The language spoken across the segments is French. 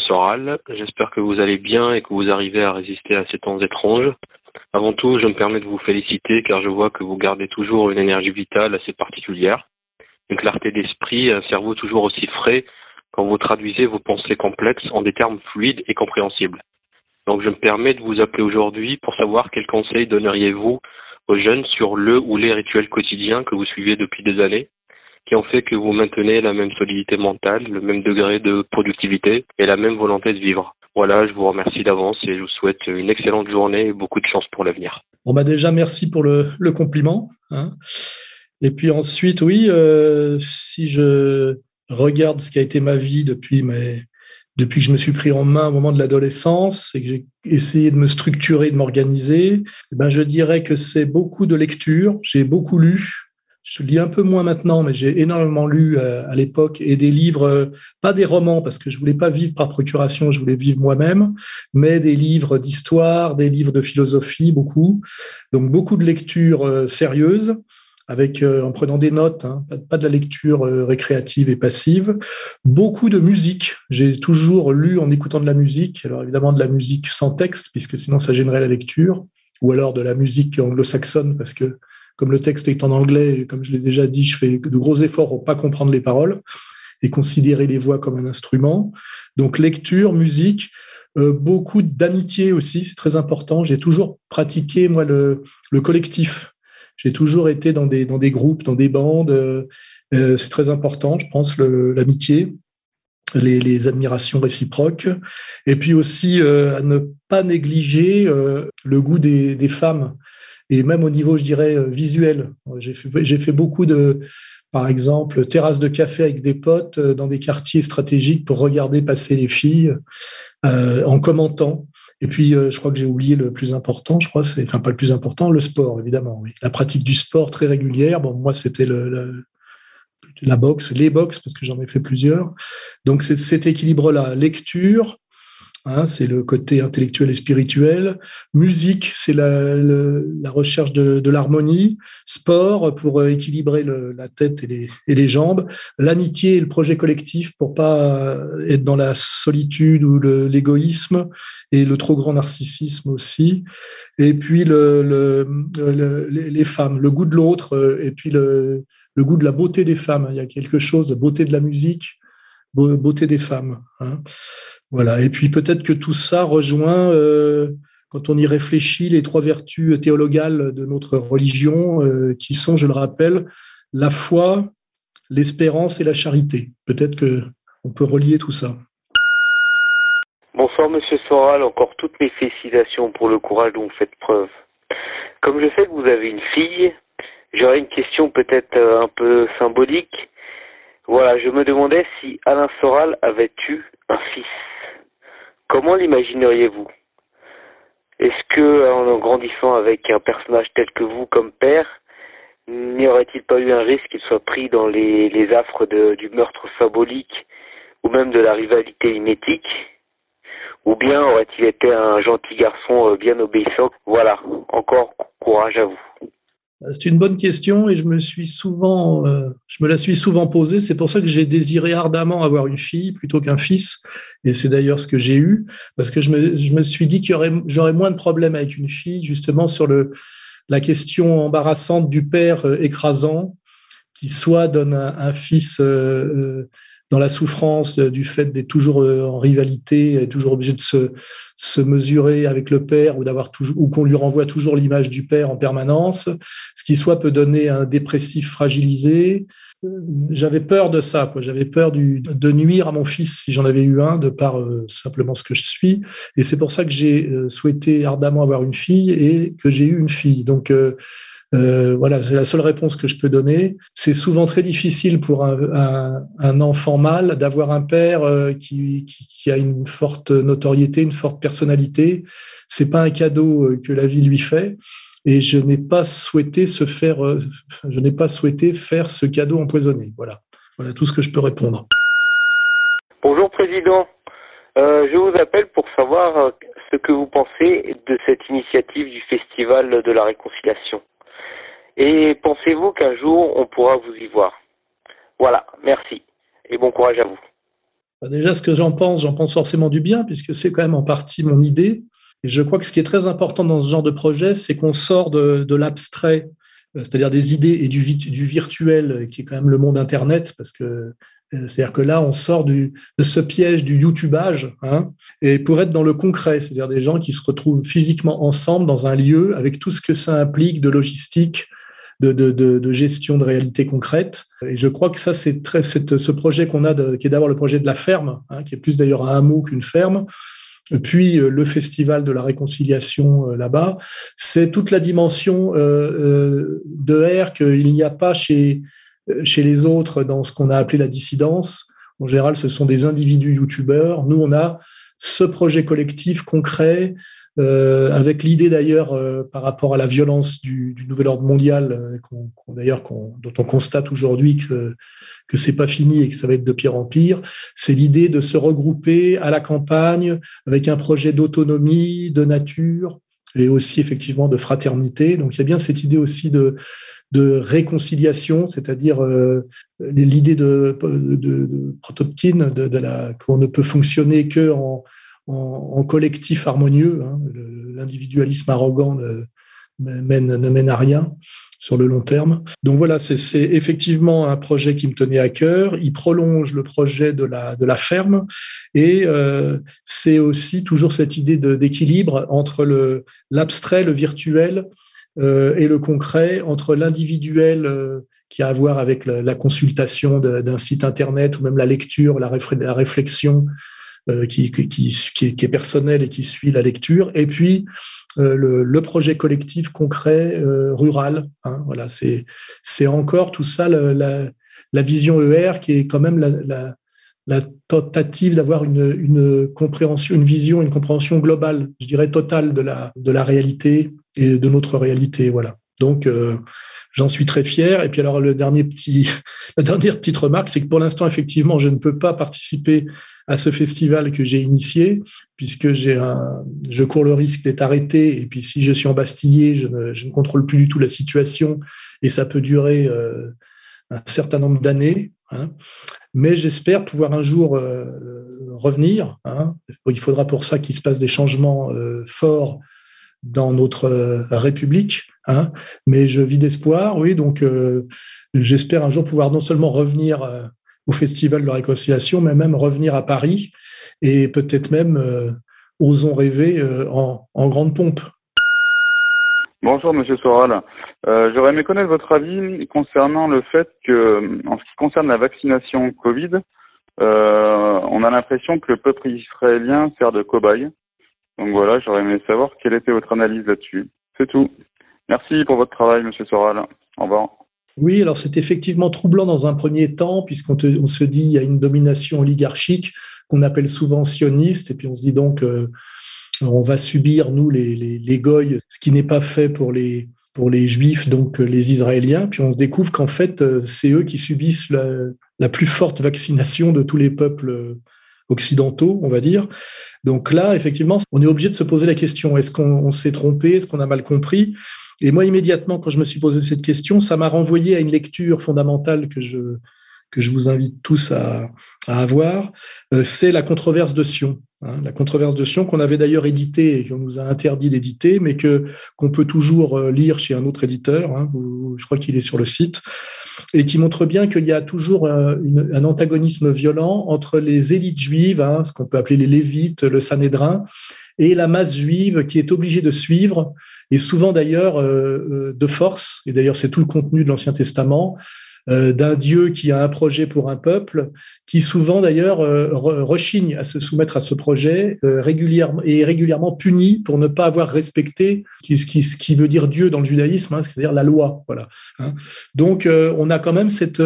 Soral, j'espère que vous allez bien et que vous arrivez à résister à ces temps étranges. Avant tout, je me permets de vous féliciter car je vois que vous gardez toujours une énergie vitale assez particulière, une clarté d'esprit, un cerveau toujours aussi frais quand vous traduisez vos pensées complexes en des termes fluides et compréhensibles. Donc je me permets de vous appeler aujourd'hui pour savoir quels conseils donneriez-vous aux jeunes sur le ou les rituels quotidiens que vous suivez depuis des années qui ont fait que vous maintenez la même solidité mentale, le même degré de productivité et la même volonté de vivre. Voilà, je vous remercie d'avance et je vous souhaite une excellente journée et beaucoup de chance pour l'avenir. Bon bah déjà merci pour le, le compliment. Hein. Et puis ensuite, oui, euh, si je regarde ce qui a été ma vie depuis mes, depuis que je me suis pris en main au moment de l'adolescence et que j'ai essayé de me structurer, de m'organiser, eh ben je dirais que c'est beaucoup de lecture. J'ai beaucoup lu, je lis un peu moins maintenant, mais j'ai énormément lu euh, à l'époque et des livres, euh, pas des romans parce que je voulais pas vivre par procuration, je voulais vivre moi-même, mais des livres d'histoire, des livres de philosophie, beaucoup. Donc beaucoup de lectures euh, sérieuses avec en prenant des notes, hein, pas, de la lecture récréative et passive. Beaucoup de musique. J'ai toujours lu en écoutant de la musique. Alors évidemment de la musique sans texte puisque sinon ça gênerait la lecture, ou alors de la musique anglo-saxonne parce que comme le texte est en anglais, comme je l'ai déjà dit, je fais de gros efforts pour pas comprendre les paroles et considérer les voix comme un instrument. Donc lecture, musique, euh, beaucoup d'amitié aussi, c'est très important. J'ai toujours pratiqué moi le, le collectif. J'ai toujours été dans des dans des groupes, dans des bandes. Euh, euh c'est très important, je pense, l'amitié. Les, admirations réciproques, et puis aussi à ne pas négliger le goût des femmes et même au niveau, je dirais, euh, visuel. J'ai fait, j'ai fait beaucoup de, par exemple, terrasses de café avec des potes euh, dans des quartiers stratégiques pour regarder passer les filles euh, en commentant. Et puis, euh, je crois que j'ai oublié le plus important, je crois, enfin, pas le plus important, le sport, évidemment. La pratique du sport très régulière. Bon, moi, c'était la boxe, les boxes, parce que j'en ai fait plusieurs. Donc, c'est cet équilibre-là, lecture, Hein, c'est le côté intellectuel et spirituel. Musique, c'est la, recherche de, l'harmonie. Sport, pour euh, équilibrer la tête et les, jambes. L'amitié et le projet collectif pour pas être dans la solitude ou l'égoïsme et le trop grand narcissisme aussi. Et puis le, le, les femmes, le goût de l'autre euh, et puis le goût de la beauté des femmes. Il y a quelque chose de beauté de la musique, beauté des femmes. Hein. Voilà. Et puis peut-être que tout ça rejoint, euh, quand on y réfléchit, les trois vertus théologales de notre religion, euh, qui sont, je le rappelle, la foi, l'espérance et la charité. Peut-être que on peut relier tout ça. Bonsoir Monsieur Soral, encore toutes mes félicitations pour le courage dont vous faites preuve. Comme je sais que vous avez une fille, j'aurais une question peut-être euh, un peu symbolique. Voilà, je me demandais si Alain Soral avait eu un fils. Comment l'imagineriez-vous? Est-ce que, en grandissant avec un personnage tel que vous comme père, n'y aurait-il pas eu un risque qu'il soit pris dans les, affres du meurtre symbolique ou même de la rivalité mimétique Ou bien aurait-il été un gentil garçon euh, bien obéissant? Voilà, encore courage à vous. Euh, c'est une bonne question et je me suis souvent, euh, je me la suis souvent posée. C'est pour ça que j'ai désiré ardemment avoir une fille plutôt qu'un fils. Et c'est d'ailleurs ce que j'ai eu parce que je me, je me suis dit qu'il y aurait, j'aurais moins de problèmes avec une fille justement sur le, la question embarrassante du père euh, écrasant qui soit donne un, fils dans la souffrance du fait d'être toujours en rivalité, et toujours obligé de se, se mesurer avec le père ou d'avoir toujours ou qu'on lui renvoie toujours l'image du père en permanence, ce qui soit peut donner un dépressif fragilisé. J'avais peur de ça, quoi. J'avais peur du, de nuire à mon fils si j'en avais eu un, de par euh, simplement ce que je suis. Et c'est pour ça que j'ai euh, souhaité ardemment avoir une fille et que j'ai eu une fille. Donc euh, Euh, voilà, c'est la seule réponse que je peux donner. C'est souvent très difficile pour un, enfant mâle d'avoir un père euh, qui, a une forte notoriété, une forte personnalité. C'est pas un cadeau euh, que la vie lui fait. Et je n'ai pas souhaité se faire, je n'ai pas souhaité faire ce cadeau empoisonné. Voilà, voilà tout ce que je peux répondre. Bonjour président. Je vous appelle pour savoir ce que vous pensez de cette initiative du Festival de la Réconciliation. Et pensez-vous qu'un jour, on pourra vous y voir? Voilà, merci. Et bon courage à vous. Bah, déjà, ce que j'en pense, j'en pense forcément du bien, puisque c'est quand même en partie mon idée. Et je crois que ce qui est très important dans ce genre de projet, c'est qu'on sort de, l'abstrait, euh, c'est-à-dire des idées et du, virtuel, qui est quand même le monde Internet, parce que euh, c'est-à-dire que là, on sort de ce piège du YouTubage, hein, et pour être dans le concret, c'est-à-dire des gens qui se retrouvent physiquement ensemble dans un lieu avec tout ce que ça implique de logistique, de, de, de, gestion de réalité concrète. Et je crois que ça, c'est très, ce projet qu'on a, de, qui est d'abord le projet de la ferme, hein, qui est plus d'ailleurs un hameau qu'une ferme, puis euh, le festival de la réconciliation euh, là-bas, c'est toute la dimension euh, de R qu'il n'y a pas chez, chez les autres dans ce qu'on a appelé la dissidence. En général, ce sont des individus youtubeurs. Nous, on a ce projet collectif concret euh, avec l'idée d'ailleurs euh, par rapport à la violence du, du nouvel ordre mondial, euh, d'ailleurs dont on constate aujourd'hui que que c'est pas fini et que ça va être de pire en pire, c'est l'idée de se regrouper à la campagne avec un projet d'autonomie, de nature et aussi effectivement de fraternité. Donc il y a bien cette idée aussi de de réconciliation, c'est-à-dire euh, l'idée de, de, de, de, de, qu'on ne peut fonctionner que en en, collectif harmonieux. Hein. L'individualisme arrogant ne, mène, ne mène à rien sur le long terme. Donc voilà, c'est effectivement un projet qui me tenait à cœur. Il prolonge le projet de la, de la ferme et euh, c'est aussi toujours cette idée d'équilibre entre l'abstrait, le, virtuel euh, et le concret, entre l'individuel euh, qui a à voir avec la, consultation d'un site internet ou même la lecture, la, réflexion qui, qui, est personnel et qui suit la lecture, et puis euh, le, projet collectif concret euh, rural. Hein, voilà, c'est encore tout ça la, vision ER qui est quand même la tentative d'avoir une, une compréhension, une vision, une compréhension globale, je dirais totale de la de la réalité et de notre réalité. Voilà. Donc J'en suis très fier. Et puis alors le dernier petit, la dernière petite remarque, c'est que pour l'instant effectivement, je ne peux pas participer à ce festival que j'ai initié, puisque j'ai un, je cours le risque d'être arrêté. Et puis, si je suis embastillé, je ne, je ne contrôle plus du tout la situation et ça peut durer euh, un certain nombre d'années. Hein. Mais j'espère pouvoir un jour euh, revenir. Hein. Il faudra pour ça qu'il se passe des changements euh, forts dans notre euh, République. Hein. Mais je vis d'espoir, oui. Donc, euh, j'espère un jour pouvoir non seulement revenir euh, au Festival de la Réconciliation, mais même revenir à Paris et peut-être même, euh, osons rêver, en, en, grande pompe. Bonjour Monsieur Soral. J'aurais aimé connaître votre avis concernant le fait que, en ce qui concerne la vaccination Covid, on a l'impression que le peuple israélien sert de cobaye. Donc voilà, j'aurais aimé savoir quelle était votre analyse là-dessus. C'est tout. Merci pour votre travail, Monsieur Soral. Au revoir. Oui, alors c'est effectivement troublant dans un premier temps, puisqu'on on se dit il y a une domination oligarchique qu'on appelle souvent sioniste, et puis on se dit donc euh, on va subir, nous, les, les, les goy, ce qui n'est pas fait pour les, pour les juifs, donc les Israéliens, puis on découvre qu'en fait, euh, c'est eux qui subissent la, la, plus forte vaccination de tous les peuples occidentaux, on va dire. Donc là, effectivement, on est obligé de se poser la question, est-ce qu'on s'est trompé, est-ce qu'on a mal compris? Et moi, immédiatement, quand je me suis posé cette question, ça m'a renvoyé à une lecture fondamentale que je, que je vous invite tous à, à avoir. Euh, c'est la controverse de Sion. Hein, la controverse de Sion qu'on avait d'ailleurs édité et qu'on nous a interdit d'éditer, mais que qu'on peut toujours euh, lire chez un autre éditeur. Hein, je crois qu'il est sur le site et qui montre bien qu'il y a toujours un, une, un, antagonisme violent entre les élites juives, hein, ce qu'on peut appeler les Lévites, le Sanhédrin, et la masse juive qui est obligée de suivre, et souvent d'ailleurs euh, euh, de force, et d'ailleurs c'est tout le contenu de l'Ancien Testament, euh, d'un Dieu qui a un projet pour un peuple, qui souvent d'ailleurs euh, rechigne à se soumettre à ce projet régulièrement et est régulièrement puni pour ne pas avoir respecté ce qui, ce qui veut dire Dieu dans le judaïsme, hein, c'est-à-dire la loi. Voilà. Hein. Donc on a quand même cette,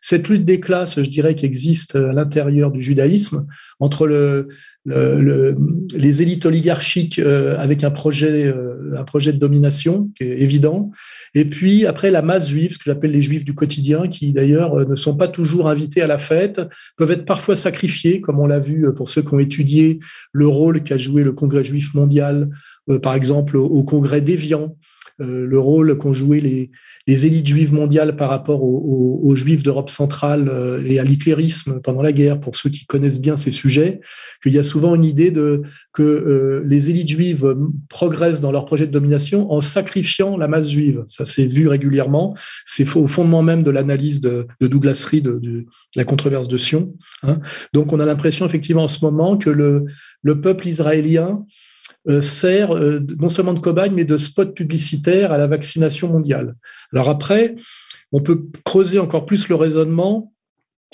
cette lutte des classes, je dirais, qui existe à l'intérieur du judaïsme entre le, le, les élites oligarchiques euh, avec un projet, euh, un projet de domination qui est évident, et puis après la masse juive, ce que j'appelle les juifs du quotidien, qui d'ailleurs euh, ne sont pas toujours invités à la fête, peuvent être parfois sacrifiés, comme on l'a vu pour ceux qui ont étudié le rôle qu'a joué le Congrès juif mondial, par exemple au Congrès d'Évian, le rôle qu'ont joué les, élites juives mondiales par rapport aux, juifs d'Europe centrale euh, et à l'hitlérisme pendant la guerre, pour ceux qui connaissent bien ces sujets, qu'il y a souvent une idée de que euh, les élites juives progressent dans leur projet de domination en sacrifiant la masse juive. Ça s'est vu régulièrement. C'est au fondement même de l'analyse de, Douglas Reed de, la controverse de Sion. Hein. Donc on a l'impression effectivement en ce moment que le, le peuple israélien euh, sert euh, non seulement de cobaye, mais de spot publicitaire à la vaccination mondiale. Alors après, on peut creuser encore plus le raisonnement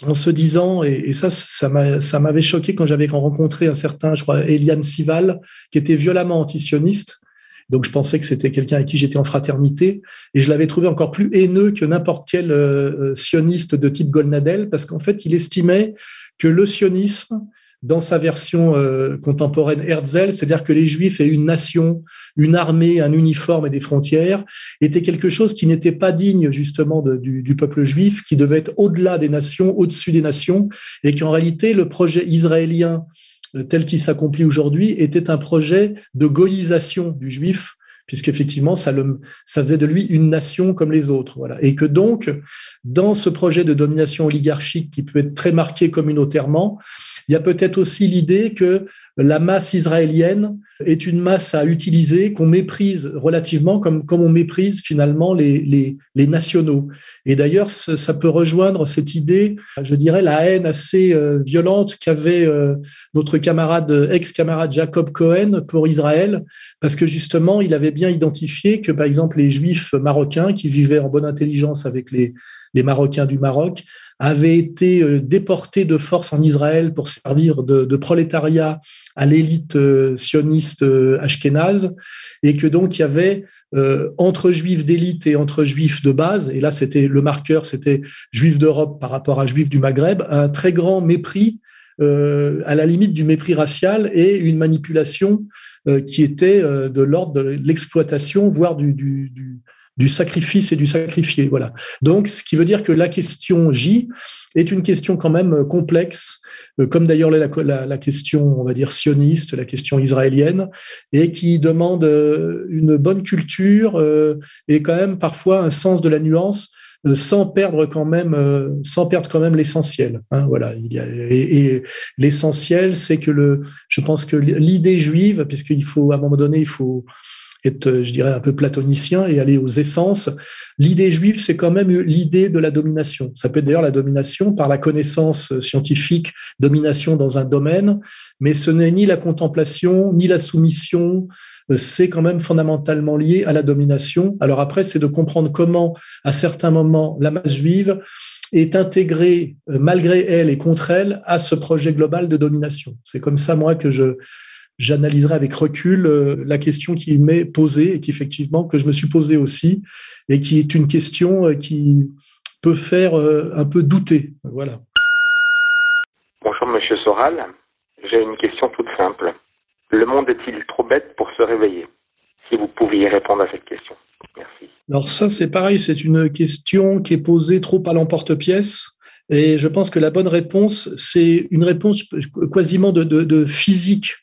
en se disant, et, ça, ça m'avait choqué quand j'avais rencontré un certain, je crois, Eliane Sival, qui était violemment antisioniste. Donc je pensais que c'était quelqu'un avec qui j'étais en fraternité, et je l'avais trouvé encore plus haineux que n'importe quel euh, sioniste de type Golnadel, parce qu'en fait, il estimait que le sionisme dans sa version euh, contemporaine Herzl, c'est-à-dire que les Juifs et une nation, une armée, un uniforme et des frontières, était quelque chose qui n'était pas digne justement du, du, peuple juif, qui devait être au-delà des nations, au-dessus des nations, et qu'en réalité le projet israélien euh, tel qu'il s'accomplit aujourd'hui était un projet de goïsation du juif puisqu'effectivement, ça, ça faisait de lui une nation comme les autres. Voilà. Et que donc, dans ce projet de domination oligarchique qui peut être très marqué communautairement, il y a peut-être aussi l'idée que la masse israélienne est une masse à utiliser, qu'on méprise relativement, comme, on méprise finalement les, nationaux. Et d'ailleurs, ça peut rejoindre cette idée, je dirais, la haine assez euh, violente qu'avait euh, notre camarade, ex-camarade Jacob Cohen pour Israël, parce que justement, il avait bien identifié que, par exemple, les juifs marocains qui vivaient en bonne intelligence avec les, Marocains du Maroc, avaient été euh, déportés de force en Israël pour servir de, prolétariat à l'élite euh, sioniste euh, ashkénaze, et que donc il y avait entre juifs d'élite et entre juifs de base, et là c'était le marqueur, c'était juifs d'Europe par rapport à juifs du Maghreb, un très grand mépris, à la limite du mépris racial et une manipulation qui était de l'ordre de l'exploitation, voire du, sacrifice et du sacrifié. Voilà. Donc, ce qui veut dire que la question J est une question quand même euh, complexe, euh, comme d'ailleurs la, question, on va dire, sioniste, la question israélienne, et qui demande euh, une bonne culture et quand même parfois un sens de la nuance sans perdre quand même sans perdre quand même l'essentiel hein, voilà. Il y a, et, l'essentiel c'est que le je pense que l'idée juive puisqu'il faut à un moment donné il faut être, euh, je dirais, un peu platonicien et aller aux essences. L'idée juive, c'est quand même l'idée de la domination. Ça peut être d'ailleurs la domination par la connaissance scientifique, domination dans un domaine, mais ce n'est ni la contemplation, ni la soumission, euh, c'est quand même fondamentalement lié à la domination. Alors après, c'est de comprendre comment, à certains moments, la masse juive est intégrée, euh, malgré elle et contre elle, à ce projet global de domination. C'est comme ça, moi, que je, j'analyserai avec recul euh, la question qui m'est posée et qui effectivement que je me suis posée aussi et qui est une question euh, qui peut faire euh, un peu douter. Voilà. Bonjour Monsieur Soral, j'ai une question toute simple. Le monde est-il trop bête pour se réveiller? Si vous pouviez répondre à cette question. Merci. Alors ça c'est pareil, c'est une question qui est posée trop à l'emporte-pièce. Et je pense que la bonne réponse, c'est une réponse quasiment de, de physique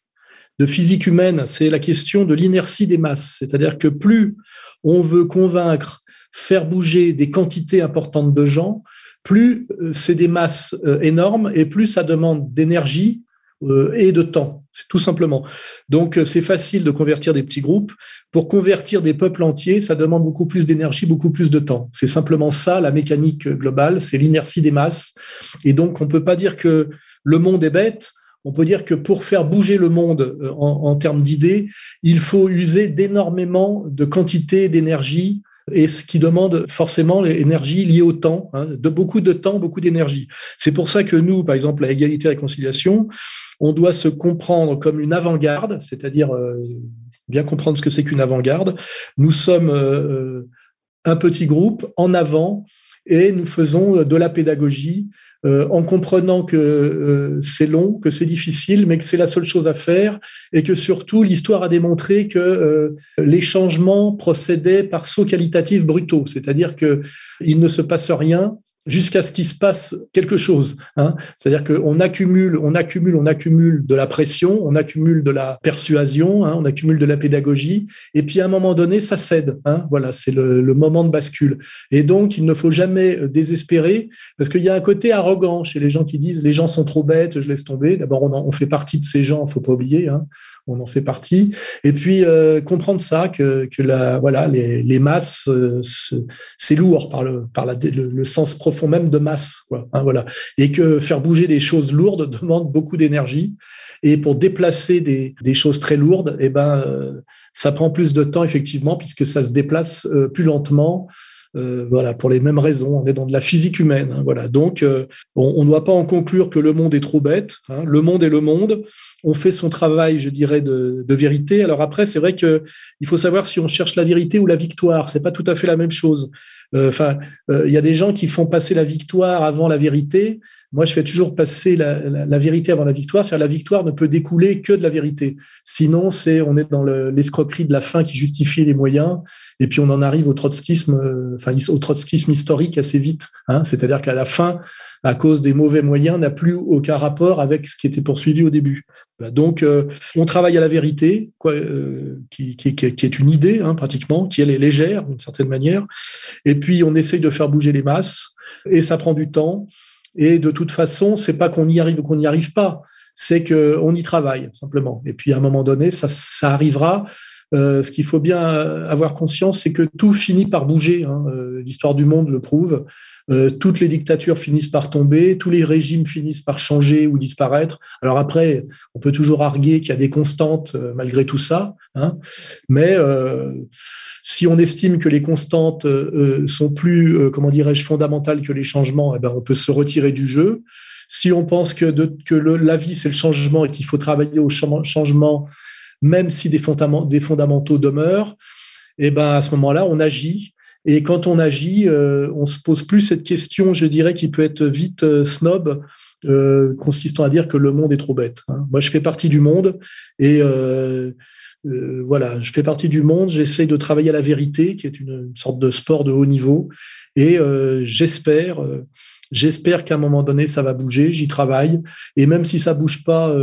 de physique humaine, c'est la question de l'inertie des masses. C'est-à-dire que plus on veut convaincre, faire bouger des quantités importantes de gens, plus euh, c'est des masses euh, énormes et plus ça demande d'énergie euh, et de temps, c'est tout simplement. Donc c'est facile de convertir des petits groupes. Pour convertir des peuples entiers, ça demande beaucoup plus d'énergie, beaucoup plus de temps. C'est simplement ça la mécanique globale, c'est l'inertie des masses. Et donc on ne peut pas dire que le monde est bête on peut dire que pour faire bouger le monde euh, en, termes d'idées, il faut user d'énormément de quantité d'énergie et ce qui demande forcément l'énergie liée au temps, hein, de beaucoup de temps, beaucoup d'énergie. C'est pour ça que nous, par exemple, à égalité et réconciliation, on doit se comprendre comme une avant-garde, c'est-à-dire euh, bien comprendre ce que c'est qu'une avant-garde. Nous sommes euh, un petit groupe en avant et nous faisons de la pédagogie euh, en comprenant que euh, c'est long, que c'est difficile, mais que c'est la seule chose à faire et que surtout l'histoire a démontré que euh, les changements procédaient par sauts qualitatifs brutaux, c'est-à-dire que il ne se passe rien jusqu'à ce qu'il se passe quelque chose. Hein. C'est-à-dire qu'on accumule, on accumule, on accumule de la pression, on accumule de la persuasion, hein, on accumule de la pédagogie, et puis à un moment donné, ça cède. Hein. Voilà, c'est le, moment de bascule. Et donc, il ne faut jamais euh, désespérer, parce qu'il y a un côté arrogant chez les gens qui disent les gens sont trop bêtes, je laisse tomber. D'abord, on, on, fait partie de ces gens, faut pas oublier. On en fait partie. Et puis euh, comprendre ça que, que la, voilà, les, les masses, euh, c'est lourd par le par la, le, sens profond même de masse, quoi. Hein, voilà. Et que faire bouger des choses lourdes demande beaucoup d'énergie. Et pour déplacer des, des choses très lourdes, eh ben euh, ça prend plus de temps effectivement puisque ça se déplace plus lentement. Euh, voilà, pour les mêmes raisons. On est dans de la physique humaine. Hein, voilà. Donc, on ne doit pas en conclure que le monde est trop bête. Hein. Le monde est le monde on fait son travail, je dirais, de, vérité. Alors après, c'est vrai que il faut savoir si on cherche la vérité ou la victoire. C'est pas tout à fait la même chose. Euh, enfin, euh, il y a des gens qui font passer la victoire avant la vérité. Moi, je fais toujours passer la, vérité avant la victoire. C'est-à-dire la victoire ne peut découler que de la vérité. Sinon, c'est on est dans l'escroquerie de la fin qui justifie les moyens. Et puis on en arrive au trotskisme, euh, enfin au trotskisme historique assez vite. Hein. C'est-à-dire qu'à la fin, à cause des mauvais moyens, n'a plus aucun rapport avec ce qui était poursuivi au début. Donc, euh, on travaille à la vérité, quoi, euh, qui, qui, est une idée hein, pratiquement, qui est légère d'une certaine manière. Et puis, on essaye de faire bouger les masses, et ça prend du temps. Et de toute façon, c'est pas qu'on y arrive qu'on n'y arrive pas, c'est qu'on y travaille simplement. Et puis, à un moment donné, ça, ça arrivera. Euh, ce qu'il faut bien avoir conscience, c'est que tout finit par bouger. Hein. Euh, l'histoire du monde le prouve. Euh, toutes les dictatures finissent par tomber, tous les régimes finissent par changer ou disparaître. Alors après, on peut toujours arguer qu'il y a des constantes malgré tout ça, hein. mais si on estime que les constantes sont plus, comment dirais-je, fondamentales que les changements, eh ben on peut se retirer du jeu. Si on pense que, de, que la vie c'est le changement et qu'il faut travailler au changement même si des, fondamentaux demeurent, eh ben à ce moment-là, on agit. Et quand on agit, euh, on se pose plus cette question, je dirais, qui peut être vite euh, snob, euh, consistant à dire que le monde est trop bête. Hein. Moi, je fais partie du monde et voilà, je fais partie du monde. J'essaye de travailler à la vérité, qui est une, sorte de sport de haut niveau, et j'espère. J'espère qu'à un moment donné, ça va bouger. J'y travaille. Et même si ça bouge pas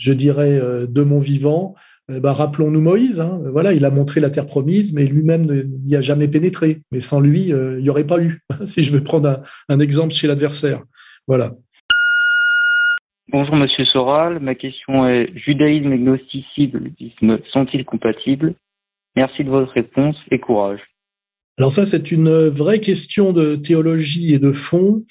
je dirais, euh, de mon vivant, euh, bah, rappelons-nous Moïse. Hein. voilà, il a montré la terre promise, mais lui-même n'y a jamais pénétré. Mais sans lui, euh, il n'y aurait pas eu. si je veux prendre un, exemple chez l'adversaire. Voilà. Bonjour Monsieur Soral, ma question est judaïsme et gnosticisme sont-ils compatibles? Merci de votre réponse et courage. Alors ça, c'est une vraie question de théologie et de fond.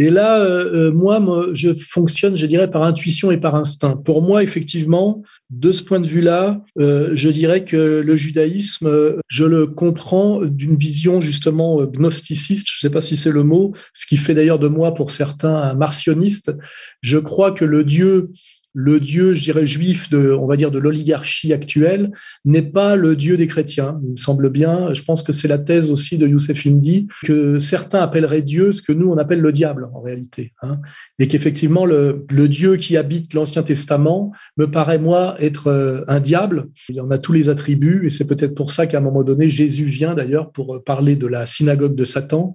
Et là, euh, euh, moi, je fonctionne, je dirais, par intuition et par instinct. Pour moi, effectivement, de ce point de vue-là, euh, je dirais que le judaïsme, je le comprends d'une vision justement gnosticiste, je ne sais pas si c'est le mot, ce qui fait d'ailleurs de moi, pour certains, un martionniste. Je crois que le Dieu le Dieu, je dirais, juif de, on va dire, de l'oligarchie actuelle n'est pas le Dieu des chrétiens. Il me semble bien. Je pense que c'est la thèse aussi de Youssef Indy que certains appelleraient Dieu ce que nous on appelle le diable en réalité, hein. et qu'effectivement le, Dieu qui habite l'Ancien Testament me paraît moi être euh, un diable. Il en a tous les attributs, et c'est peut-être pour ça qu'à un moment donné Jésus vient d'ailleurs pour parler de la synagogue de Satan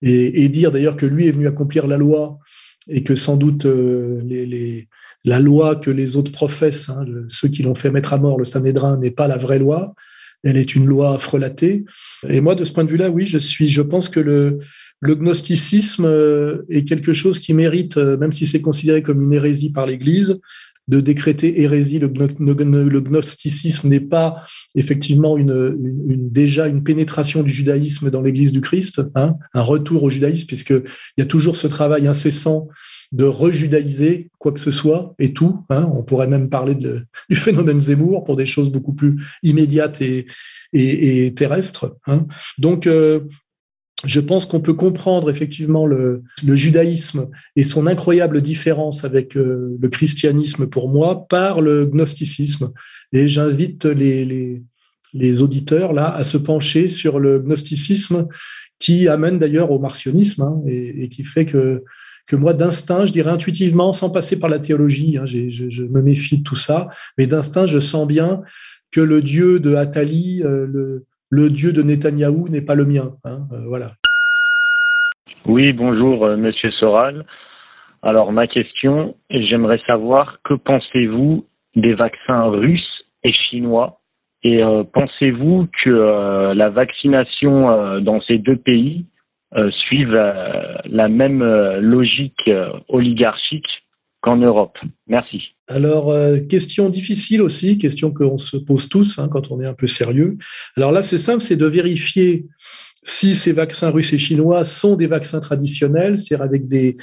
et, dire d'ailleurs que lui est venu accomplir la loi et que sans doute euh, les la loi que les autres professent, hein, ceux qui l'ont fait mettre à mort, le Sanhédrin, n'est pas la vraie loi. Elle est une loi frelatée. Et moi, de ce point de vue-là, oui, je suis, je pense que le, le gnosticisme euh, est quelque chose qui mérite, euh, même si c'est considéré comme une hérésie par l'Église, de décréter hérésie. Le, gnosticisme n'est pas effectivement une, déjà une pénétration du judaïsme dans l'Église du Christ, hein, un retour au judaïsme, puisqu'il y a toujours ce travail incessant de rejudaïser quoi que ce soit et tout. Hein. On pourrait même parler de, du phénomène Zemmour pour des choses beaucoup plus immédiates et, terrestres. Hein. Donc, euh, je pense qu'on peut comprendre effectivement le, judaïsme et son incroyable différence avec euh, le christianisme pour moi par le gnosticisme. Et j'invite les, les, auditeurs là à se pencher sur le gnosticisme qui amène d'ailleurs au martionnisme hein, et, qui fait que que moi d'instinct, je dirais intuitivement, sans passer par la théologie, hein, je, me méfie de tout ça, mais d'instinct, je sens bien que le Dieu de Atali, euh, le, le Dieu de Netanyahou n'est pas le mien. Hein, euh, voilà. Oui, bonjour, euh, Monsieur Soral. Alors ma question, j'aimerais savoir que pensez-vous des vaccins russes et chinois? Et pensez-vous que la vaccination dans ces deux pays suive la même logique oligarchique qu'en Europe Merci. Alors, euh, question difficile aussi, question qu'on se pose tous hein, quand on est un peu sérieux. Alors là, c'est simple, c'est de vérifier si ces vaccins russes et chinois sont des vaccins traditionnels, c'est-à-dire avec des,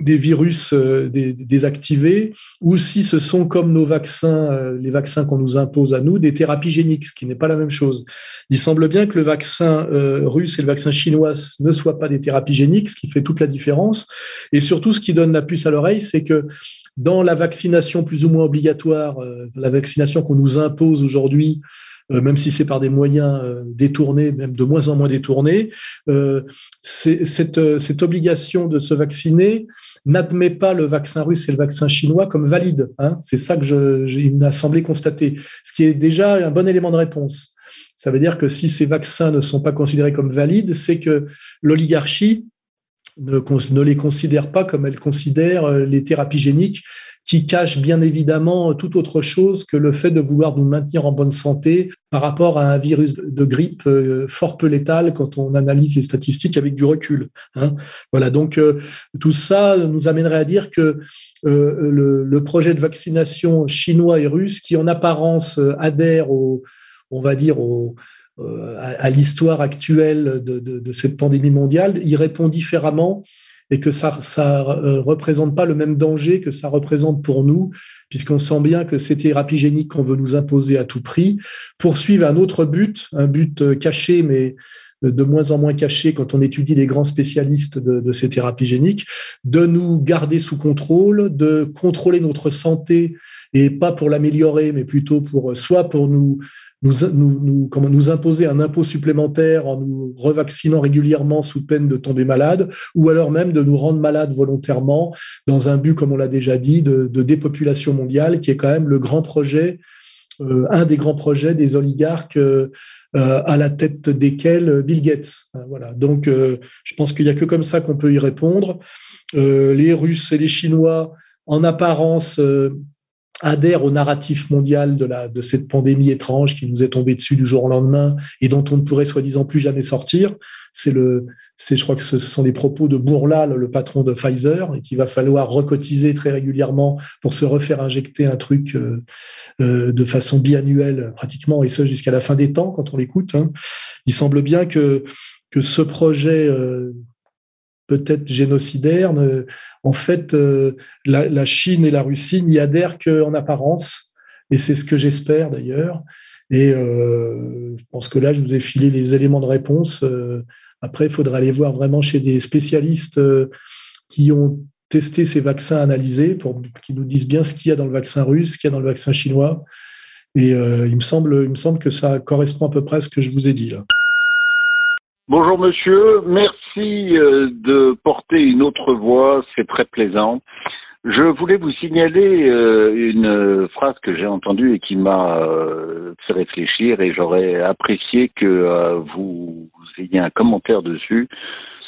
des virus euh, désactivés, ou si ce sont comme nos vaccins, euh, les vaccins qu'on nous impose à nous, des thérapies géniques, ce qui n'est pas la même chose. Il semble bien que le vaccin russe et le vaccin chinois ne soient pas des thérapies géniques, ce qui fait toute la différence. Et surtout, ce qui donne la puce à l'oreille, c'est que dans la vaccination plus ou moins obligatoire, euh, la vaccination qu'on nous impose aujourd'hui, euh, même si c'est par des moyens euh, détournés, même de moins en moins détournés, cette, cette, obligation de se vacciner n'admet pas le vaccin russe et le vaccin chinois comme valide. Hein. C'est ça que je, m'a semblé constater, ce qui est déjà un bon élément de réponse. Ça veut dire que si ces vaccins ne sont pas considérés comme valides, c'est que l'oligarchie ne, les considère pas comme elle considère euh, les thérapies géniques, qui cachent bien évidemment tout autre chose que le fait de vouloir nous maintenir en bonne santé par rapport à un virus de grippe euh, fort peu létal quand on analyse les statistiques avec du recul. Hein. Voilà, donc euh, tout ça nous amènerait à dire que le, le, projet de vaccination chinois et russe, qui en apparence adhère au, on va dire, au, euh, à, l'histoire actuelle de, de, de, cette pandémie mondiale, il répond différemment et que ça ça euh, représente pas le même danger que ça représente pour nous, puisqu'on sent bien que ces thérapies géniques qu'on veut nous imposer à tout prix poursuivent un autre but, un but euh, caché, mais de moins en moins caché quand on étudie les grands spécialistes de, de ces thérapies géniques, de nous garder sous contrôle, de contrôler notre santé et pas pour l'améliorer, mais plutôt pour soit pour nous nous, comment, nous imposer un impôt supplémentaire en nous revaccinant régulièrement sous peine de tomber malade, ou alors même de nous rendre malades volontairement dans un but, comme on l'a déjà dit, de, dépopulation mondiale, qui est quand même le grand projet, euh, un des grands projets des oligarques euh, à la tête desquels Bill Gates. Voilà. Donc, euh, je pense qu'il n'y a que comme ça qu'on peut y répondre. les Russes et les Chinois, en apparence, adhère au narratif mondial de, la, de cette pandémie étrange qui nous est tombée dessus du jour au lendemain et dont on ne pourrait soi-disant plus jamais sortir. C'est le, c'est, je crois que ce sont les propos de Bourla, le, patron de Pfizer, et qu'il va falloir recotiser très régulièrement pour se refaire injecter un truc euh, euh, de façon biannuelle pratiquement, et ce jusqu'à la fin des temps quand on l'écoute. Hein. Il semble bien que que ce projet euh, peut-être génocidaire. En fait, euh, la, Chine et la Russie n'y adhèrent qu'en apparence, et c'est ce que j'espère d'ailleurs. Et euh, je pense que là, je vous ai filé les éléments de réponse. Euh, après, il faudra aller voir vraiment chez des spécialistes qui ont testé ces vaccins analysés pour qu'ils nous disent bien ce qu'il y a dans le vaccin russe, ce qu'il y a dans le vaccin chinois. Et il me semble, il me semble que ça correspond à peu près à ce que je vous ai dit là. Bonjour monsieur, merci euh, de porter une autre voix, c'est très plaisant. Je voulais vous signaler euh, une phrase que j'ai entendue et qui m'a euh, fait réfléchir et j'aurais apprécié que vous ayez un commentaire dessus,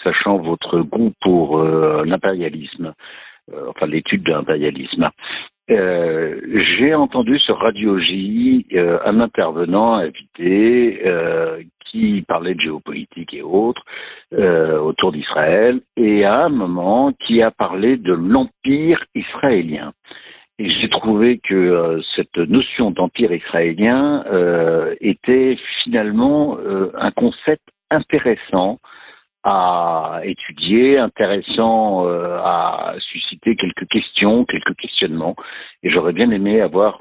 sachant votre goût pour l'impérialisme, enfin l'étude de l'impérialisme. j'ai entendu sur Radio J un intervenant invité qui parlait de géopolitique et autres euh, autour d'Israël, et à un moment qui a parlé de l'empire israélien. Et j'ai trouvé que euh, cette notion d'empire israélien euh, était finalement un concept intéressant à étudier, intéressant à susciter quelques questions, quelques questionnements. Et j'aurais bien aimé avoir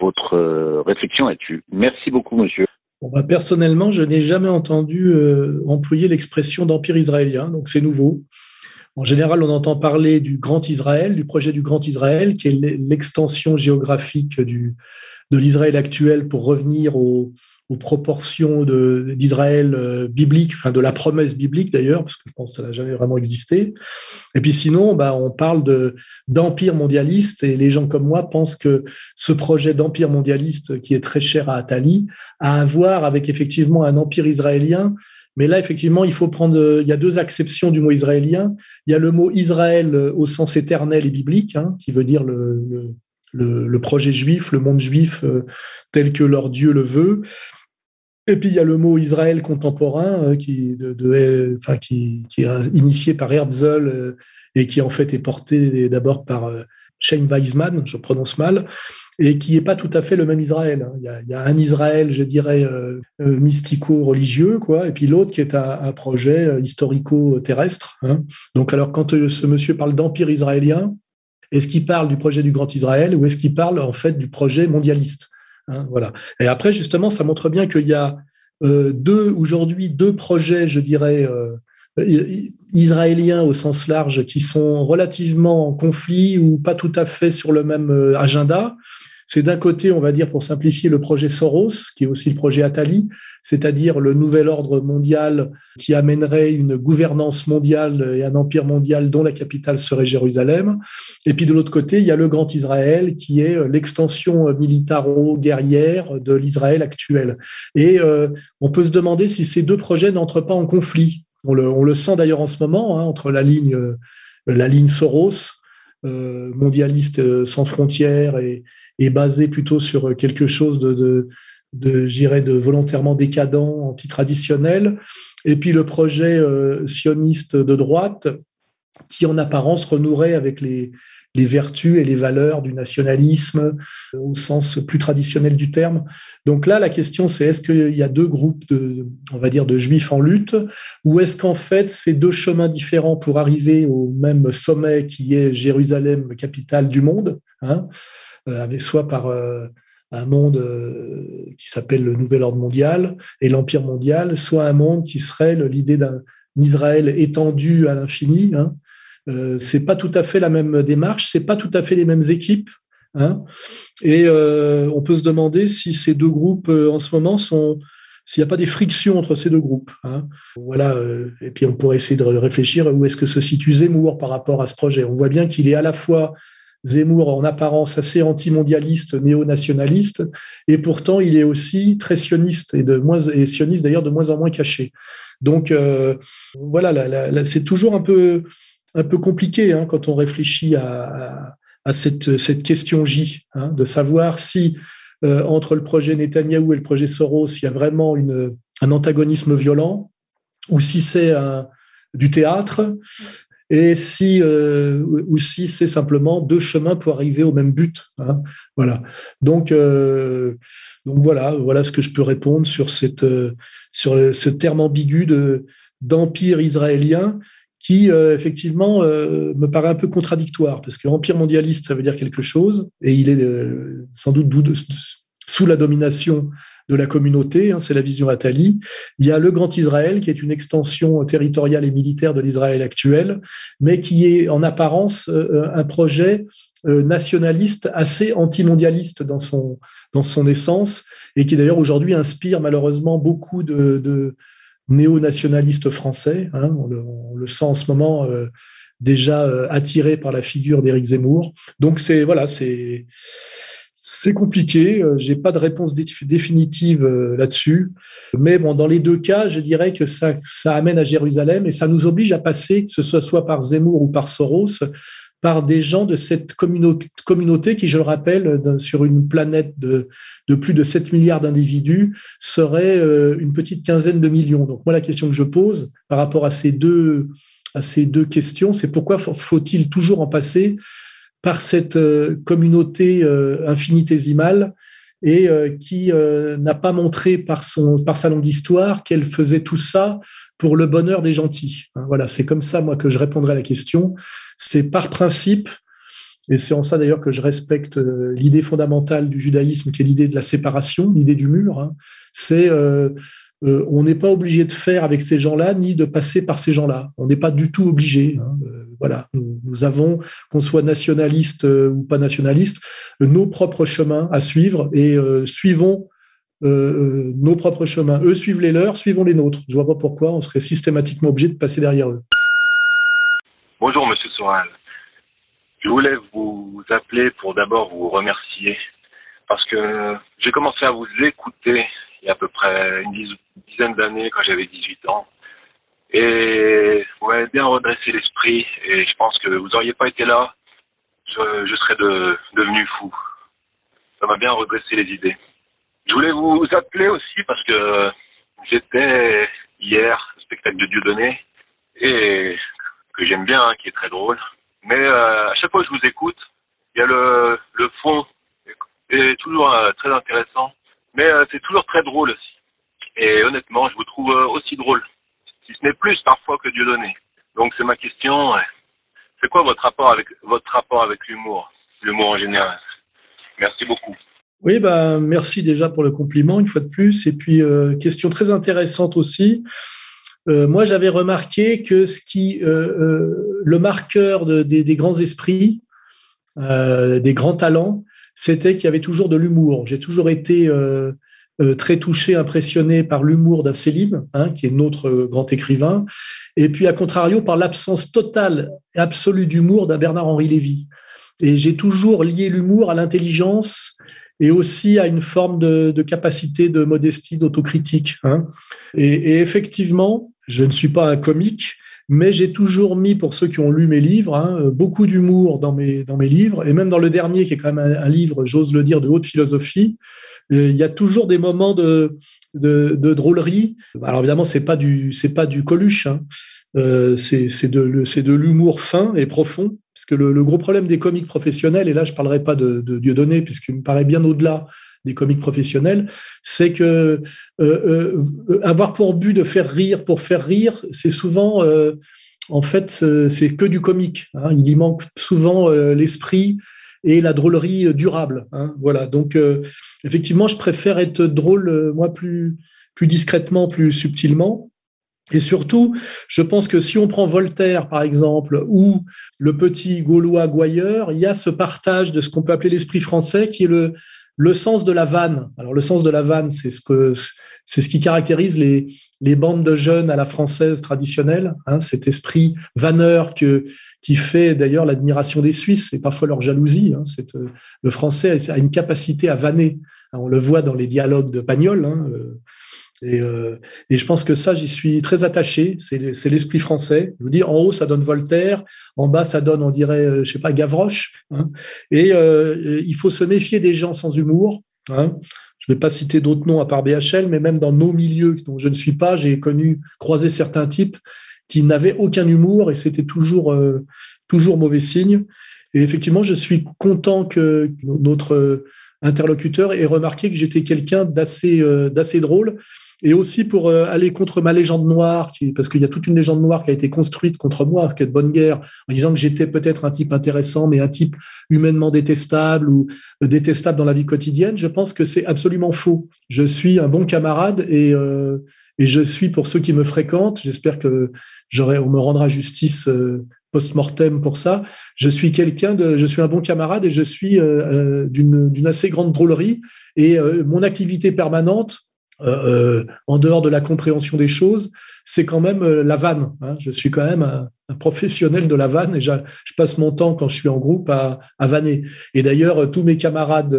votre réflexion là-dessus. Merci beaucoup, monsieur. Bah, personnellement, je n'ai jamais entendu employer l'expression d'empire israélien, donc c'est nouveau. En général, on entend parler du Grand Israël, du projet du Grand Israël, qui est l'extension géographique de l'Israël actuel pour revenir au, aux proportions d'Israël euh, biblique, enfin de la promesse biblique d'ailleurs, parce que je pense que ça n'a jamais vraiment existé. Et puis sinon, bah, on parle de d'empire mondialiste, et les gens comme moi pensent que ce projet d'empire mondialiste, qui est très cher à Attali, a à voir avec effectivement un empire israélien. Mais là, effectivement, il faut prendre. Il y a deux acceptions du mot israélien. Il y a le mot Israël au sens éternel et biblique, hein, qui veut dire le, projet juif, le monde juif euh, tel que leur Dieu le veut. Et puis il y a le mot Israël contemporain euh, qui, est initié par Herzl euh, et qui en fait est porté d'abord par euh, Shane Weizmann, je prononce mal, et qui n'est pas tout à fait le même Israël. Hein. Il y a, un Israël, je dirais, mystico-religieux, quoi, et puis l'autre qui est un, un projet historico-terrestre. Hein. Donc alors quand ce monsieur parle d'empire israélien, est-ce qu'il parle du projet du Grand Israël ou est-ce qu'il parle en fait du projet mondialiste? Hein, voilà. Et après, justement, ça montre bien qu'il y a euh, deux aujourd'hui deux projets, je dirais, euh, israéliens au sens large, qui sont relativement en conflit ou pas tout à fait sur le même euh, agenda. C'est d'un côté, on va dire, pour simplifier, le projet Soros, qui est aussi le projet Attali, c'est-à-dire le nouvel ordre mondial qui amènerait une gouvernance mondiale et un empire mondial dont la capitale serait Jérusalem. Et puis de l'autre côté, il y a le Grand Israël, qui est l'extension militaro-guerrière de l'Israël actuel. Et euh, on peut se demander si ces deux projets n'entrent pas en conflit. On le, sent d'ailleurs en ce moment, hein, entre la ligne, la ligne Soros, euh, mondialiste euh, sans frontières et, est basé plutôt sur quelque chose de, de, de volontairement décadent, anti-traditionnel. Et puis le projet euh, sioniste de droite, qui en apparence renouerait avec les, les vertus et les valeurs du nationalisme euh, au sens plus traditionnel du terme. Donc là, la question, c'est est-ce qu'il y a deux groupes de, on va dire, de juifs en lutte, ou est-ce qu'en fait, c'est deux chemins différents pour arriver au même sommet qui est Jérusalem, capitale du monde, hein, euh, avec soit par euh, un monde euh, qui s'appelle le nouvel ordre mondial et l'empire mondial, soit un monde qui serait l'idée d'un Israël étendu à l'infini. Hein. c'est pas tout à fait la même démarche, c'est pas tout à fait les mêmes équipes. Hein. Et on peut se demander si ces deux groupes en ce moment sont, s'il n'y a pas des frictions entre ces deux groupes. Hein. Voilà. et puis on pourrait essayer de réfléchir où est-ce que se situe Zemmour par rapport à ce projet. On voit bien qu'il est à la fois Zemmour en apparence assez anti-mondialiste, néo-nationaliste, et pourtant il est aussi très sioniste et de moins et sioniste d'ailleurs de moins en moins caché. Donc euh, voilà, c'est toujours un peu un peu compliqué hein, quand on réfléchit à, cette, cette question J, hein, de savoir si euh, entre le projet Netanyahou et le projet Soros, il y a vraiment une, un antagonisme violent, ou si c'est du théâtre, et si euh, ou si c'est simplement deux chemins pour arriver au même but. Hein, voilà. Donc euh, donc voilà voilà ce que je peux répondre sur cette euh, sur ce terme ambigu de d'empire israélien qui effectivement me paraît un peu contradictoire parce que empire mondialiste ça veut dire quelque chose et il est sans doute sous la domination de la communauté, hein, c'est la vision Attali. Il y a le Grand Israël, qui est une extension territoriale et militaire de l'Israël actuel, mais qui est en apparence euh, un projet euh, nationaliste assez antimondialiste dans son, dans son essence, et qui d'ailleurs aujourd'hui inspire malheureusement beaucoup de, néo-nationalistes français. Hein. on, le, sent en ce moment euh, déjà attiré par la figure d'Éric Zemmour. Donc c'est voilà, c'est c'est compliqué, euh, j'ai pas de réponse définitive euh, là-dessus, mais bon, dans les deux cas, je dirais que ça, ça amène à Jérusalem et ça nous oblige à passer, que ce soit par Zemmour ou par Soros, par des gens de cette communauté qui, je le rappelle, sur une planète de, de plus de 7 milliards d'individus, serait euh, une petite quinzaine de millions. Donc moi, la question que je pose par rapport à ces deux, à ces deux questions, c'est pourquoi faut-il toujours en passer par cette euh, communauté euh, infinitésimale et qui n'a pas montré par, son, par sa longue histoire qu'elle faisait tout ça pour le bonheur des gentils. Hein, voilà, c'est comme ça, moi, que je répondrai à la question. C'est par principe, et c'est en ça d'ailleurs que je respecte l'idée fondamentale du judaïsme, qui est l'idée de la séparation, l'idée du mur. Hein. c'est euh, on n'est pas obligé de faire avec ces gens-là ni de passer par ces gens-là. On n'est pas du tout obligé. Hein. Euh, voilà, nous, avons, qu'on soit nationaliste euh, ou pas nationaliste, nos propres chemins à suivre et suivons nos propres chemins. Eux suivent les leurs, suivons les nôtres. Je vois pas pourquoi on serait systématiquement obligé de passer derrière eux. Bonjour Monsieur Soral. Je voulais vous appeler pour d'abord vous remercier parce que j'ai commencé à vous écouter il y a à peu près une dizaine d'années quand j'avais 18 ans. Et m'avez bien redressé l'esprit et je pense que vous n'auriez pas été là, je, serais devenu fou. Ça m'a bien redressé les idées. Je voulais vous appeler aussi parce que j'étais hier au spectacle de Dieudonné et que j'aime bien, hein, qui est très drôle. Mais euh, à chaque fois que je vous écoute, il y a le, le fond est toujours euh, très intéressant. Mais euh, c'est toujours très drôle aussi. Et honnêtement, je vous trouve euh, aussi drôle, si ce n'est plus parfois que Dieu donné. Donc c'est ma question. C'est quoi votre rapport avec l'humour, l'humour en général? Merci beaucoup. Oui, bah, merci déjà pour le compliment une fois de plus. Et puis, euh, question très intéressante aussi. moi, j'avais remarqué que qui, le marqueur des, des, grands esprits, des grands talents, c'était qu'il y avait toujours de l'humour. J'ai toujours été euh, euh, très touché, impressionné par l'humour d'Acéline, hein, qui est notre grand écrivain, et puis à contrario par l'absence totale absolue d'humour d'un Bernard-Henri Lévy. Et j'ai toujours lié l'humour à l'intelligence et aussi à une forme de, capacité de modestie, d'autocritique. Hein. Et, effectivement, je ne suis pas un comique, mais j'ai toujours mis, pour ceux qui ont lu mes livres, hein, beaucoup d'humour dans mes, dans mes livres, et même dans le dernier, qui est quand même un, livre, j'ose le dire, de haute philosophie, euh, il y a toujours des moments de, de, de drôlerie. Alors évidemment, c'est pas du c'est pas du Coluche, hein. euh, c'est de, l'humour fin et profond, parce que le, le, gros problème des comiques professionnels, et là je parlerai pas de, de Dieudonné, puisqu'il me paraît bien au-delà des comiques professionnels, c'est que euh, euh, avoir pour but de faire rire pour faire rire, c'est souvent, euh, en fait, c'est que du comique. Hein. Il y manque souvent l'esprit et la drôlerie durable. Hein. Voilà. Donc, effectivement, je préfère être drôle, moi, plus, plus discrètement, plus subtilement. Et surtout, je pense que si on prend Voltaire, par exemple, ou le petit Gaulois Gouailleur, il y a ce partage de ce qu'on peut appeler l'esprit français, qui est le, le sens de la vanne. Alors le sens de la vanne, c'est ce ce qui caractérise les, les bandes de jeunes à la française traditionnelle, hein, cet esprit vanneur que, qui fait d'ailleurs l'admiration des Suisses et parfois leur jalousie. Hein, le français a une capacité à vanner. On le voit dans les dialogues de Pagnol. Hein, euh, et, euh, et, je pense que ça, j'y suis très attaché. C'est l'esprit français. Je vous dis, en haut, ça donne Voltaire. En bas, ça donne, on dirait, euh, je sais pas, Gavroche. Hein. Et euh, il faut se méfier des gens sans humour. Hein. Je ne vais pas citer d'autres noms à part BHL, mais même dans nos milieux dont je ne suis pas, j'ai connu, croisé certains types qui n'avaient aucun humour et c'était toujours, euh, toujours mauvais signe. Et effectivement, je suis content que notre interlocuteur ait remarqué que j'étais quelqu'un d'assez d'assez drôle et aussi pour euh, aller contre ma légende noire, qui, parce qu'il y a toute une légende noire qui a été construite contre moi, ce qui est de bonne guerre, en disant que j'étais peut-être un type intéressant, mais un type humainement détestable ou euh, détestable dans la vie quotidienne. Je pense que c'est absolument faux. Je suis un bon camarade et, euh, et je suis pour ceux qui me fréquentent. J'espère que on me rendra justice post-mortem pour ça. Je suis quelqu'un de, je suis un bon camarade et je suis d'une assez grande drôlerie. Et mon activité permanente, euh, euh, en dehors de la compréhension des choses, c'est quand même euh, la vanne. Hein. Je suis quand même un, professionnel de la vanne et je, passe mon temps quand je suis en groupe à, à vanner. Et d'ailleurs, tous mes camarades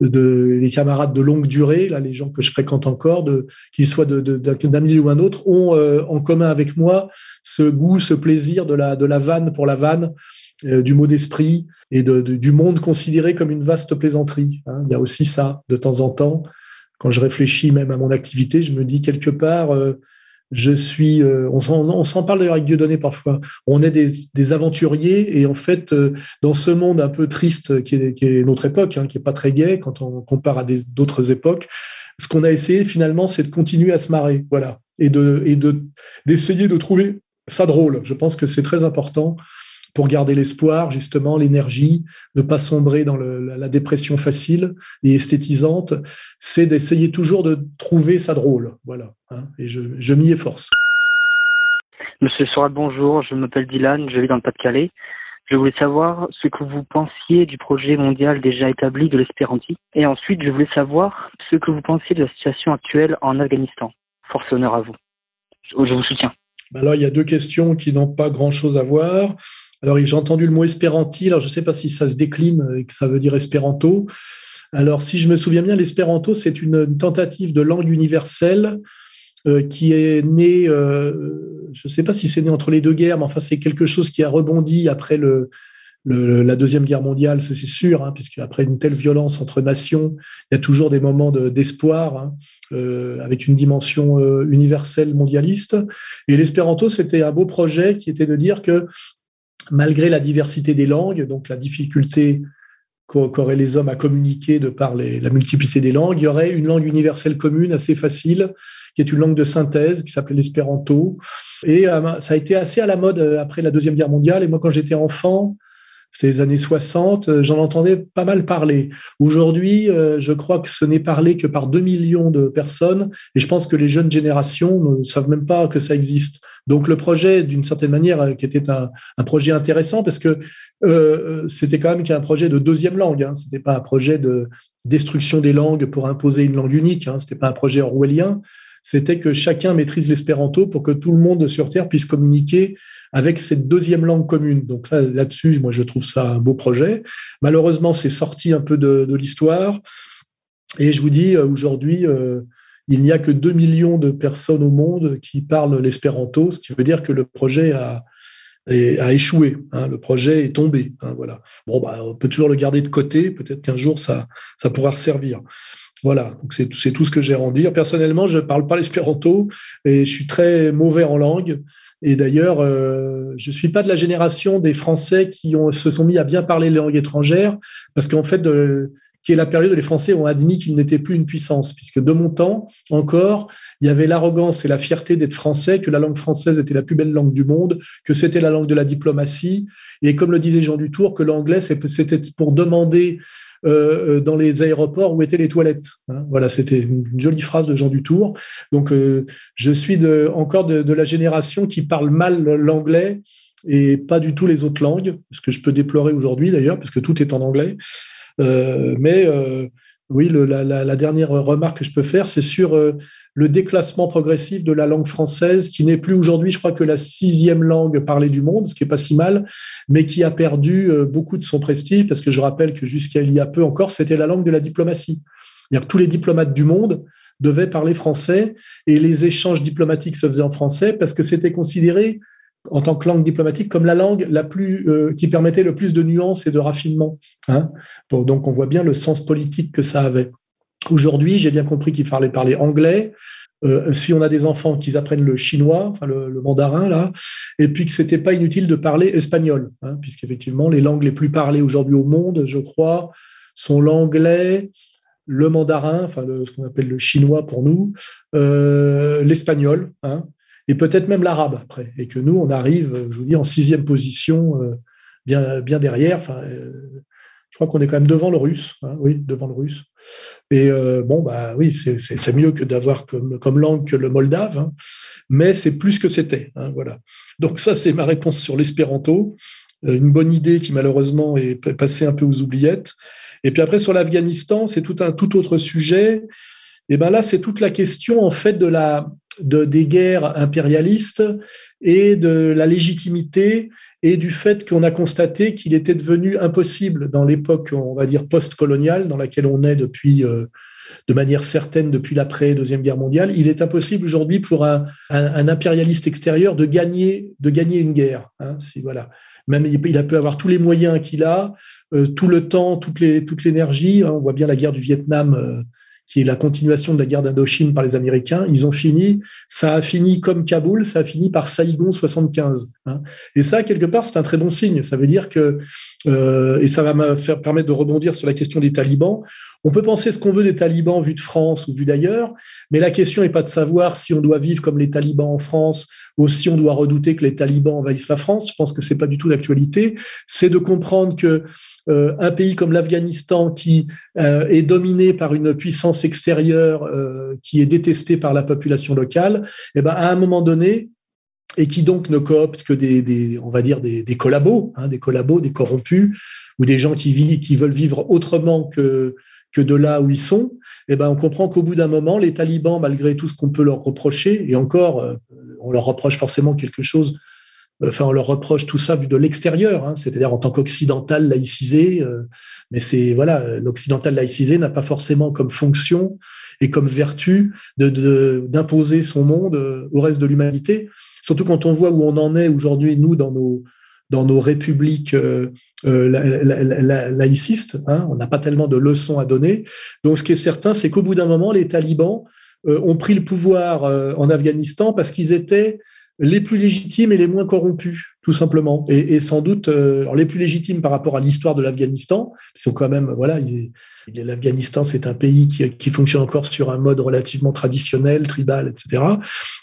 de, les camarades de longue durée, là, les gens que je fréquente encore, qu'ils soient d'un de, milieu ou un autre, ont en commun avec moi ce goût, ce plaisir de la, de la vanne pour la vanne, du mot d'esprit et de, du monde considéré comme une vaste plaisanterie. Hein. Il y a aussi ça de temps en temps quand je réfléchis même à mon activité, je me dis quelque part, euh, Je suis, euh, on s'en parle d'ailleurs avec Dieudonné parfois. On est des, aventuriers et en fait, euh, dans ce monde un peu triste qui est, notre époque, hein, qui est pas très gai quand on compare à d'autres époques, ce qu'on a essayé finalement, c'est de continuer à se marrer, voilà, et de et de d'essayer de trouver ça drôle. Je pense que c'est très important pour garder l'espoir, justement, l'énergie, ne pas sombrer dans la, dépression facile et esthétisante, c'est d'essayer toujours de trouver ça drôle. Voilà. Hein, et je, m'y efforce. Monsieur Sorat, bonjour. Je m'appelle Dylan, je vis dans le Pas-de-Calais. Je voulais savoir ce que vous pensiez du projet mondial déjà établi de l'espérantisme. Et ensuite, je voulais savoir ce que vous pensiez de la situation actuelle en Afghanistan. Force honneur à vous. Je vous soutiens. Alors, il y a deux questions qui n'ont pas grand-chose à voir. Alors, j'ai entendu le mot espéranti. Alors, je ne sais pas si ça se décline et que ça veut dire espéranto. Alors, si je me souviens bien, l'espéranto, c'est une, tentative de langue universelle euh, qui est née, euh, je ne sais pas si c'est né entre les deux guerres, mais enfin, c'est quelque chose qui a rebondi après la Deuxième Guerre mondiale, c'est sûr, hein, puisque après une telle violence entre nations, il y a toujours des moments d'espoir, hein, euh, avec une dimension universelle mondialiste. Et l'espéranto, c'était un beau projet qui était de dire que malgré la diversité des langues, donc la difficulté qu'auraient les hommes à communiquer de par la multiplicité des langues, il y aurait une langue universelle commune assez facile, qui est une langue de synthèse, qui s'appelait l'espéranto. Et euh, ça a été assez à la mode euh, après la Deuxième Guerre mondiale. Et moi, quand j'étais enfant, ces années 60, euh, j'en entendais pas mal parler. Aujourd'hui, euh, je crois que ce n'est parlé que par 2 millions de personnes et je pense que les jeunes générations ne savent même pas que ça existe. Donc le projet, d'une certaine manière, euh, qui était un, projet intéressant parce que c'était quand même qu'un projet de deuxième langue. Hein. C'était pas un projet de destruction des langues pour imposer une langue unique. Hein. C'était pas un projet orwellien c'était que chacun maîtrise l'espéranto pour que tout le monde sur Terre puisse communiquer avec cette deuxième langue commune. Donc là-dessus, moi, je trouve ça un beau projet. Malheureusement, c'est sorti un peu de, l'histoire. Et je vous dis, euh, aujourd'hui, euh, il n'y a que 2 millions de personnes au monde qui parlent l'espéranto, ce qui veut dire que le projet a, échoué. Hein. le projet est tombé. Hein, voilà. Bon, bah, on peut toujours le garder de côté. Peut-être qu'un jour, ça, ça pourra servir. Voilà, donc c'est tout ce que j'ai à en dire. Personnellement, je ne parle pas l'espéranto et je suis très mauvais en langue. Et d'ailleurs, euh, je ne suis pas de la génération des Français qui se sont mis à bien parler les langues étrangères, parce qu'en fait, qui est la période où les Français ont admis qu'ils n'étaient plus une puissance, puisque de mon temps encore, il y avait l'arrogance et la fierté d'être français, que la langue française était la plus belle langue du monde, que c'était la langue de la diplomatie, et comme le disait Jean Dutour, que l'anglais, c'était pour demander euh, euh, dans les aéroports où étaient les toilettes. Hein. Voilà, c'était une jolie phrase de Jean Dutour. Donc, euh, je suis encore de, la génération qui parle mal l'anglais et pas du tout les autres langues, ce que je peux déplorer aujourd'hui d'ailleurs, parce que tout est en anglais. Mais oui, la, dernière remarque que je peux faire, c'est sur euh, le déclassement progressif de la langue française, qui n'est plus aujourd'hui, je crois, que la sixième langue parlée du monde, ce qui est pas si mal, mais qui a perdu euh, beaucoup de son prestige, parce que je rappelle que jusqu'à il y a peu encore, c'était la langue de la diplomatie. Tous les diplomates du monde devaient parler français, et les échanges diplomatiques se faisaient en français, parce que c'était considéré en tant que langue diplomatique comme la langue la plus euh, qui permettait le plus de nuances et de raffinement. Hein. donc, on voit bien le sens politique que ça avait. Aujourd'hui, j'ai bien compris qu'il fallait parler anglais. Euh, si on a des enfants, qu'ils apprennent le chinois, le, mandarin là, et puis que c'était pas inutile de parler espagnol, hein, puisqu'effectivement les langues les plus parlées aujourd'hui au monde, je crois, sont l'anglais, le mandarin, enfin ce qu'on appelle le chinois pour nous, euh, l'espagnol, hein, et peut-être même l'arabe après, et que nous, on arrive, je vous dis, en sixième position, euh, bien, bien derrière. Enfin, euh, je crois qu'on est quand même devant le russe, hein, oui, devant le russe. Et euh, bon, bah oui, c'est mieux que d'avoir comme, comme langue que le moldave, hein, mais c'est plus que c'était. Hein, voilà. Donc ça, c'est ma réponse sur l'espéranto. Une bonne idée qui malheureusement est passée un peu aux oubliettes. Et puis après sur l'Afghanistan, c'est tout un tout autre sujet. Et ben là, c'est toute la question en fait de la de, des guerres impérialistes et de la légitimité et du fait qu'on a constaté qu'il était devenu impossible dans l'époque, on va dire, post-coloniale, dans laquelle on est depuis, euh, de manière certaine depuis l'après-deuxième guerre mondiale, il est impossible aujourd'hui pour un, impérialiste extérieur de gagner, de gagner une guerre. Hein, si, voilà. Même il a peut avoir tous les moyens qu'il a, euh, tout le temps, toute l'énergie. Hein, on voit bien la guerre du Vietnam. Euh, qui est la continuation de la guerre d'Indochine par les Américains, ils ont fini, ça a fini comme Kaboul, ça a fini par Saïgon 75. Hein. Et ça, quelque part, c'est un très bon signe. Ça veut dire que, euh, et ça va me permettre de rebondir sur la question des talibans, on peut penser ce qu'on veut des talibans vu de France ou vu d'ailleurs, mais la question n'est pas de savoir si on doit vivre comme les talibans en France ou si on doit redouter que les talibans envahissent la France. Je pense que c'est pas du tout d'actualité. C'est de comprendre que euh, un pays comme l'Afghanistan qui euh, est dominé par une puissance extérieure euh, qui est détestée par la population locale, eh ben à un moment donné, et qui donc ne coopte que des, on va dire des, des collabos, hein, des collabos, des corrompus, ou des gens qui, vivent, qui veulent vivre autrement que que de là où ils sont, eh ben, on comprend qu'au bout d'un moment, les talibans, malgré tout ce qu'on peut leur reprocher, et encore, euh, on leur reproche forcément quelque chose, enfin, on leur reproche tout ça vu de l'extérieur, hein, c'est-à-dire en tant qu'occidental laïcisé, euh, mais c'est, voilà, l'occidental laïcisé n'a pas forcément comme fonction et comme vertu d'imposer son monde euh, au reste de l'humanité, surtout quand on voit où on en est aujourd'hui, nous, dans nos, dans nos républiques euh, euh, laïcistes. Hein, on n'a pas tellement de leçons à donner. Donc, ce qui est certain, c'est qu'au bout d'un moment, les talibans euh, ont pris le pouvoir en Afghanistan parce qu'ils étaient les plus légitimes et les moins corrompus, tout simplement. Et, sans doute les plus légitimes par rapport à l'histoire de l'Afghanistan. Sont quand même, voilà, l'Afghanistan, c'est un pays qui, fonctionne encore sur un mode relativement traditionnel, tribal, etc.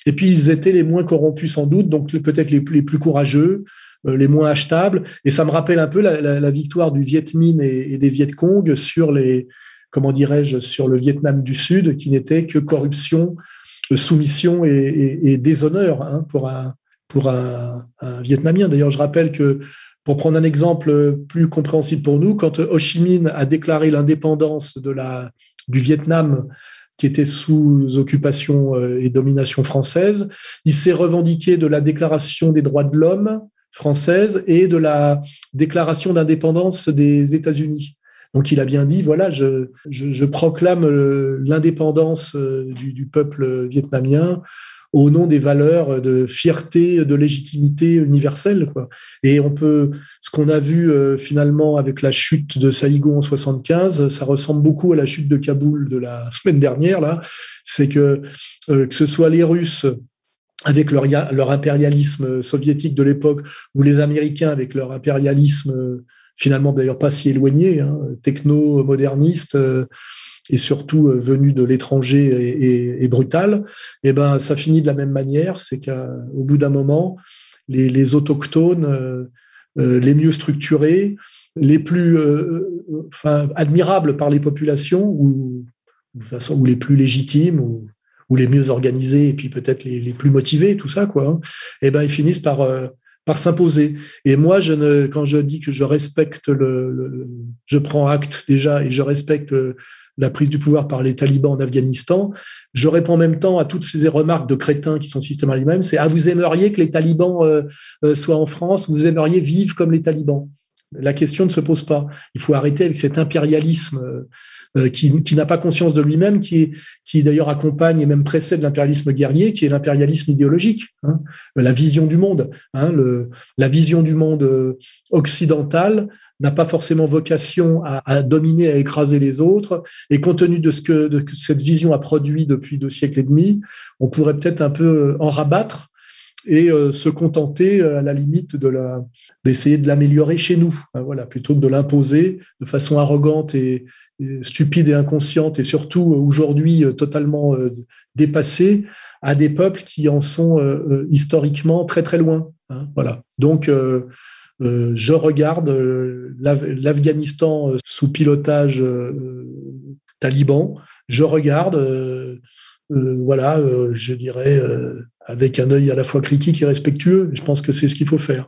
Et puis ils étaient les moins corrompus sans doute, donc peut-être les plus, courageux, les moins achetables. Et ça me rappelle un peu la, victoire du Viet Minh et, des Viet Cong sur les, comment dirais-je, sur le Vietnam du Sud, qui n'était que corruption, euh, soumission et, déshonneur hein, pour un pour un, Vietnamien. D'ailleurs, je rappelle que pour prendre un exemple plus compréhensible pour nous, quand Ho Chi Minh a déclaré l'indépendance de la du Vietnam qui était sous occupation euh, et domination française, il s'est revendiqué de la déclaration des droits de l'homme française et de la déclaration d'indépendance des États-Unis. Donc il a bien dit, voilà, je, proclame l'indépendance euh, du, peuple vietnamien au nom des valeurs de fierté, de légitimité universelle. Et on peut, ce qu'on a vu euh, finalement avec la chute de Saïgon en 75, ça ressemble beaucoup à la chute de Kaboul de la semaine dernière. Là, c'est que euh, que ce soit les Russes avec leur, leur impérialisme soviétique de l'époque, ou les Américains avec leur impérialisme finalement d'ailleurs pas si éloigné, hein, techno-moderniste euh, et surtout euh, venu de l'étranger et, brutal, et eh ben ça finit de la même manière, c'est qu'au bout d'un moment, les, autochtones, euh, les mieux structurés, les plus enfin, admirables par les populations ou, de façon, ou les plus légitimes ou ou les mieux organisés et puis peut-être les, plus motivés, tout ça, quoi. Hein, eh ben, ils finissent par euh, par s'imposer. Et moi, je ne, quand je dis que je respecte le, je prends acte déjà et je respecte euh, la prise du pouvoir par les talibans en Afghanistan, je réponds en même temps à toutes ces remarques de crétins qui sont systématiquement les mêmes. C'est ah vous aimeriez que les talibans euh, soient en France, vous aimeriez vivre comme les talibans? La question ne se pose pas. Il faut arrêter avec cet impérialisme euh, qui, n'a pas conscience de lui-même, qui, qui d'ailleurs accompagne et même précède l'impérialisme guerrier, qui est l'impérialisme idéologique, hein, la vision du monde. Hein, le, la vision du monde euh, occidental n'a pas forcément vocation à, dominer, à écraser les autres. Et compte tenu de ce que, de cette vision a produit depuis deux siècles et demi, on pourrait peut-être un peu euh, en rabattre et se contenter à la limite de la d'essayer de l'améliorer chez nous hein, voilà plutôt que de l'imposer de façon arrogante et, stupide et inconsciente, et surtout aujourd'hui euh, totalement euh, dépassée, à des peuples qui en sont euh, historiquement très très loin. Hein, voilà. Donc, je regarde l'Afghanistan sous pilotage taliban. Je regarde, voilà, je dirais, avec un œil à la fois critique et respectueux. Je pense que c'est ce qu'il faut faire.